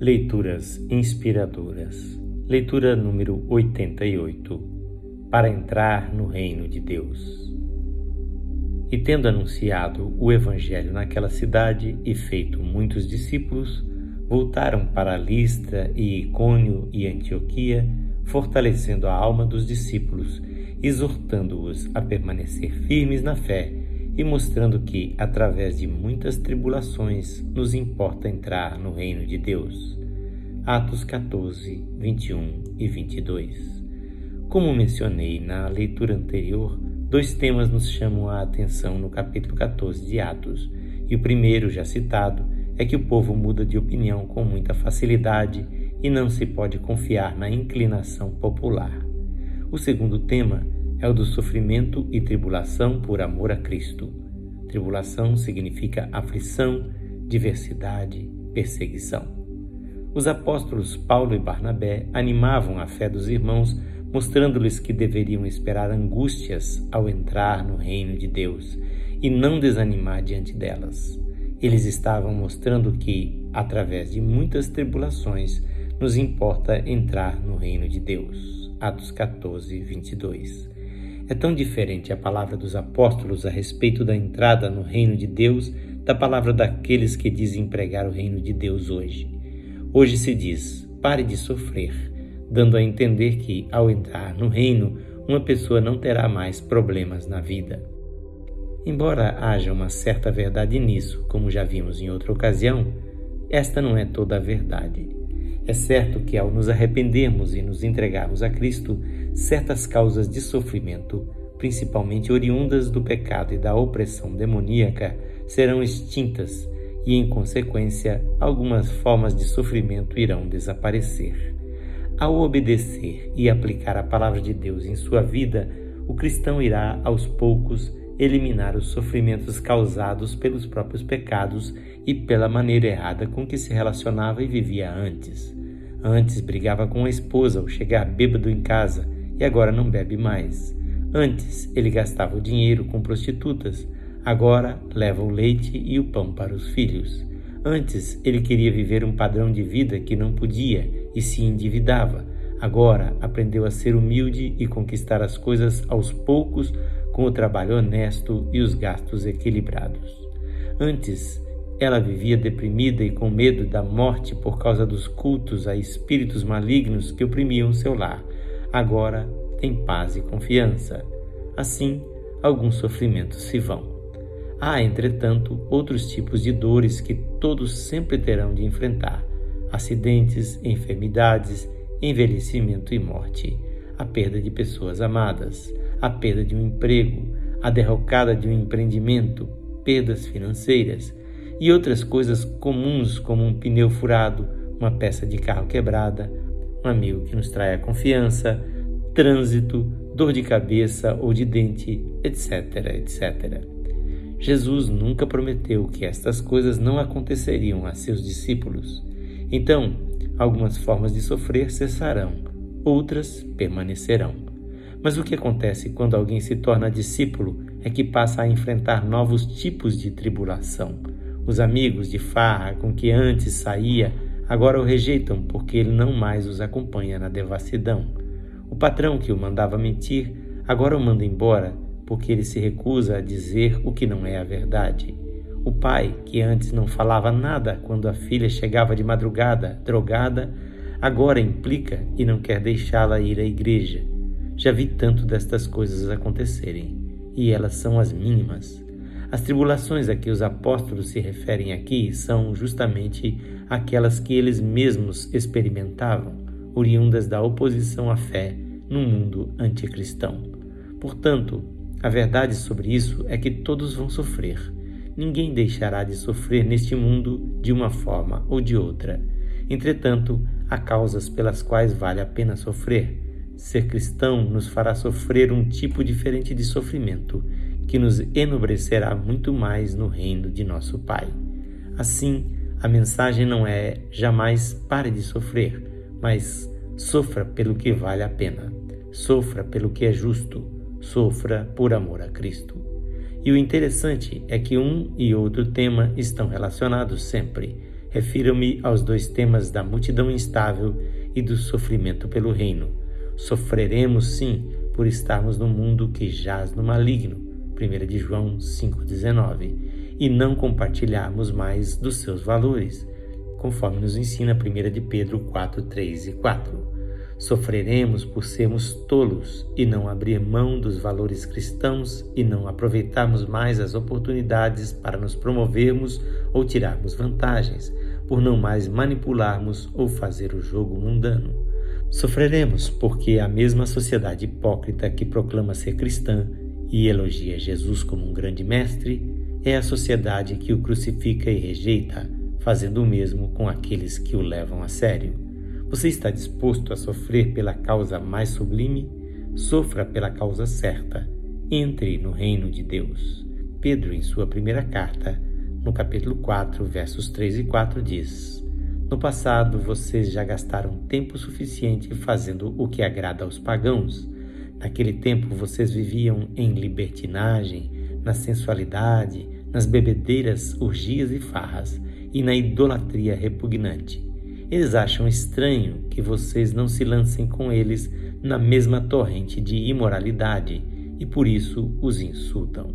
Leituras inspiradoras. Leitura número 88. Para entrar no reino de Deus. E tendo anunciado o evangelho naquela cidade e feito muitos discípulos, voltaram para Listra e Icônio e Antioquia, fortalecendo a alma dos discípulos, exortando-os a permanecer firmes na fé e mostrando que, através de muitas tribulações, nos importa entrar no reino de Deus. Atos 14, 21 e 22. Como mencionei na leitura anterior, dois temas nos chamam a atenção no capítulo 14 de Atos, e o primeiro, já citado, é que o povo muda de opinião com muita facilidade e não se pode confiar na inclinação popular. O segundo tema é o do sofrimento e tribulação por amor a Cristo. Tribulação significa aflição, diversidade, perseguição. Os apóstolos Paulo e Barnabé animavam a fé dos irmãos, mostrando-lhes que deveriam esperar angústias ao entrar no reino de Deus e não desanimar diante delas. Eles estavam mostrando que, através de muitas tribulações, nos importa entrar no reino de Deus. Atos 14, 22. É tão diferente a palavra dos apóstolos a respeito da entrada no reino de Deus da palavra daqueles que dizem pregar o reino de Deus hoje. Hoje se diz: pare de sofrer, dando a entender que, ao entrar no reino, uma pessoa não terá mais problemas na vida. Embora haja uma certa verdade nisso, como já vimos em outra ocasião, esta não é toda a verdade. É certo que, ao nos arrependermos e nos entregarmos a Cristo, certas causas de sofrimento, principalmente oriundas do pecado e da opressão demoníaca, serão extintas e, em consequência, algumas formas de sofrimento irão desaparecer. Ao obedecer e aplicar a palavra de Deus em sua vida, o cristão irá, aos poucos, eliminar os sofrimentos causados pelos próprios pecados e pela maneira errada com que se relacionava e vivia antes. Antes brigava com a esposa ao chegar bêbado em casa e agora não bebe mais. Antes ele gastava o dinheiro com prostitutas, agora leva o leite e o pão para os filhos. Antes ele queria viver um padrão de vida que não podia e se endividava. Agora aprendeu a ser humilde e conquistar as coisas aos poucos com o trabalho honesto e os gastos equilibrados. Antes, ela vivia deprimida e com medo da morte por causa dos cultos a espíritos malignos que oprimiam seu lar. Agora tem paz e confiança. Assim, alguns sofrimentos se vão. Há, entretanto, outros tipos de dores que todos sempre terão de enfrentar: acidentes, enfermidades, envelhecimento e morte, a perda de pessoas amadas a perda de um emprego, a derrocada de um empreendimento, perdas financeiras e outras coisas comuns como um pneu furado, uma peça de carro quebrada, um amigo que nos trai a confiança, trânsito, dor de cabeça ou de dente, etc, etc. Jesus nunca prometeu que estas coisas não aconteceriam a seus discípulos. Então, algumas formas de sofrer cessarão, outras permanecerão. Mas o que acontece quando alguém se torna discípulo é que passa a enfrentar novos tipos de tribulação. Os amigos de farra com que antes saía agora o rejeitam porque ele não mais os acompanha na devassidão. O patrão que o mandava mentir agora o manda embora porque ele se recusa a dizer o que não é a verdade. O pai, que antes não falava nada quando a filha chegava de madrugada, drogada, agora implica e não quer deixá-la ir à igreja. Já vi tanto destas coisas acontecerem, e elas são as mínimas. As tribulações a que os apóstolos se referem aqui são justamente aquelas que eles mesmos experimentavam, oriundas da oposição à fé no mundo anticristão. Portanto, a verdade sobre isso é que todos vão sofrer. Ninguém deixará de sofrer neste mundo de uma forma ou de outra. Entretanto, há causas pelas quais vale a pena sofrer Ser cristão nos fará sofrer um tipo diferente de sofrimento que nos enobrecerá muito mais no reino de nosso Pai. Assim, a mensagem não é jamais pare de sofrer, mas sofra pelo que vale a pena, sofra pelo que é justo, sofra por amor a Cristo. E o interessante é que um e outro tema estão relacionados sempre. Refiro-me aos dois temas da multidão instável e do sofrimento pelo reino. Sofreremos sim por estarmos no mundo que jaz no maligno, 1 de João 5,19, e não compartilharmos mais dos seus valores, conforme nos ensina 1 de Pedro 4, 3 e 4. Sofreremos por sermos tolos e não abrir mão dos valores cristãos e não aproveitarmos mais as oportunidades para nos promovermos ou tirarmos vantagens, por não mais manipularmos ou fazer o jogo mundano. Sofreremos porque a mesma sociedade hipócrita que proclama ser cristã e elogia Jesus como um grande mestre é a sociedade que o crucifica e rejeita, fazendo o mesmo com aqueles que o levam a sério. Você está disposto a sofrer pela causa mais sublime? Sofra pela causa certa. Entre no reino de Deus. Pedro, em sua primeira carta, no capítulo 4, versos 3 e 4, diz: No passado vocês já gastaram tempo suficiente fazendo o que agrada aos pagãos. Naquele tempo vocês viviam em libertinagem, na sensualidade, nas bebedeiras, orgias e farras, e na idolatria repugnante. Eles acham estranho que vocês não se lancem com eles na mesma torrente de imoralidade e por isso os insultam.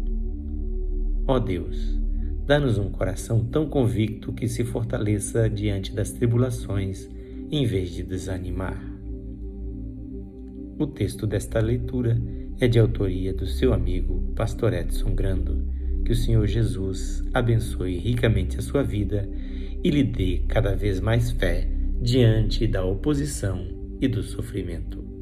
Ó oh Deus, dá-nos um coração tão convicto que se fortaleça diante das tribulações em vez de desanimar. O texto desta leitura é de autoria do seu amigo Pastor Edson Grando. Que o Senhor Jesus abençoe ricamente a sua vida e lhe dê cada vez mais fé diante da oposição e do sofrimento.